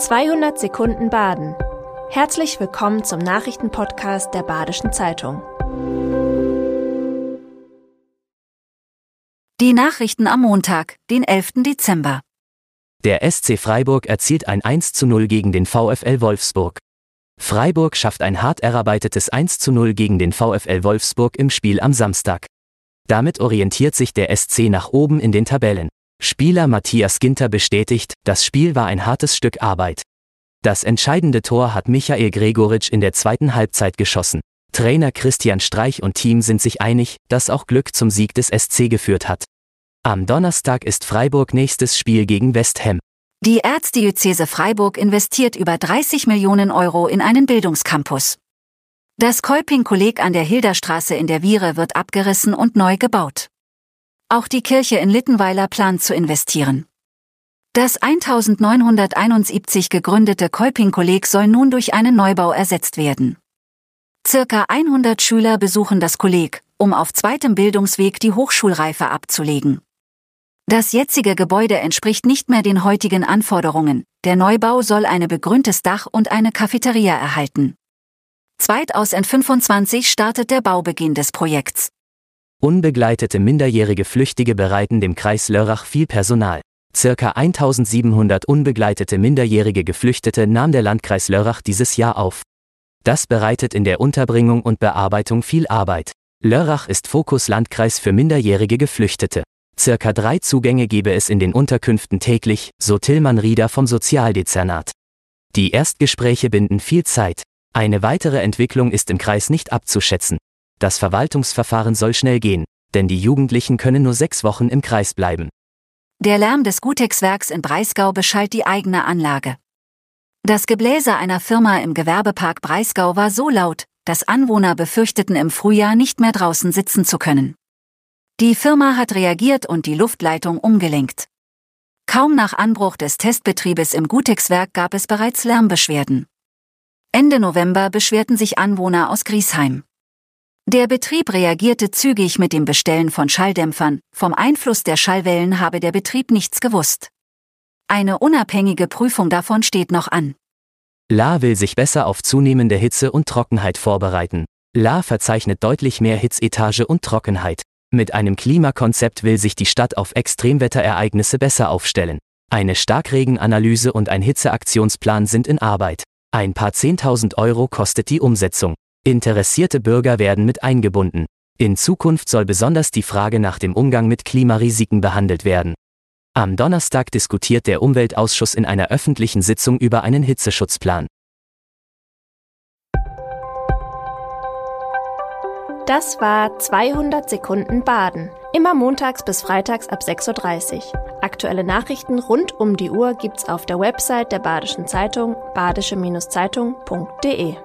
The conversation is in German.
200 Sekunden Baden. Herzlich willkommen zum Nachrichtenpodcast der Badischen Zeitung. Die Nachrichten am Montag, den 11. Dezember. Der SC Freiburg erzielt ein 1 zu 0 gegen den VfL Wolfsburg. Freiburg schafft ein hart erarbeitetes 1 zu 0 gegen den VfL Wolfsburg im Spiel am Samstag. Damit orientiert sich der SC nach oben in den Tabellen. Spieler Matthias Ginter bestätigt, das Spiel war ein hartes Stück Arbeit. Das entscheidende Tor hat Michael Gregoritsch in der zweiten Halbzeit geschossen. Trainer Christian Streich und Team sind sich einig, dass auch Glück zum Sieg des SC geführt hat. Am Donnerstag ist Freiburg nächstes Spiel gegen West Ham. Die Erzdiözese Freiburg investiert über 30 Millionen Euro in einen Bildungscampus. Das Kolping-Kolleg an der Hilderstraße in der Viere wird abgerissen und neu gebaut. Auch die Kirche in Littenweiler plant zu investieren. Das 1971 gegründete Kolping-Kolleg soll nun durch einen Neubau ersetzt werden. Circa 100 Schüler besuchen das Kolleg, um auf zweitem Bildungsweg die Hochschulreife abzulegen. Das jetzige Gebäude entspricht nicht mehr den heutigen Anforderungen. Der Neubau soll eine begrüntes Dach und eine Cafeteria erhalten. 2025 startet der Baubeginn des Projekts. Unbegleitete minderjährige Flüchtige bereiten dem Kreis Lörrach viel Personal. Circa 1700 unbegleitete minderjährige Geflüchtete nahm der Landkreis Lörrach dieses Jahr auf. Das bereitet in der Unterbringung und Bearbeitung viel Arbeit. Lörrach ist Fokus-Landkreis für minderjährige Geflüchtete. Circa drei Zugänge gebe es in den Unterkünften täglich, so Tillmann Rieder vom Sozialdezernat. Die Erstgespräche binden viel Zeit. Eine weitere Entwicklung ist im Kreis nicht abzuschätzen. Das Verwaltungsverfahren soll schnell gehen, denn die Jugendlichen können nur sechs Wochen im Kreis bleiben. Der Lärm des Gutex-Werks in Breisgau beschallt die eigene Anlage. Das Gebläse einer Firma im Gewerbepark Breisgau war so laut, dass Anwohner befürchteten im Frühjahr nicht mehr draußen sitzen zu können. Die Firma hat reagiert und die Luftleitung umgelenkt. Kaum nach Anbruch des Testbetriebes im Gutex-Werk gab es bereits Lärmbeschwerden. Ende November beschwerten sich Anwohner aus Griesheim. Der Betrieb reagierte zügig mit dem Bestellen von Schalldämpfern, vom Einfluss der Schallwellen habe der Betrieb nichts gewusst. Eine unabhängige Prüfung davon steht noch an. La will sich besser auf zunehmende Hitze und Trockenheit vorbereiten. La verzeichnet deutlich mehr Hitzetage und Trockenheit. Mit einem Klimakonzept will sich die Stadt auf Extremwetterereignisse besser aufstellen. Eine Starkregenanalyse und ein Hitzeaktionsplan sind in Arbeit. Ein paar Zehntausend Euro kostet die Umsetzung. Interessierte Bürger werden mit eingebunden. In Zukunft soll besonders die Frage nach dem Umgang mit Klimarisiken behandelt werden. Am Donnerstag diskutiert der Umweltausschuss in einer öffentlichen Sitzung über einen Hitzeschutzplan. Das war 200 Sekunden Baden. Immer montags bis freitags ab 6.30 Uhr. Aktuelle Nachrichten rund um die Uhr gibt's auf der Website der Badischen Zeitung badische-zeitung.de.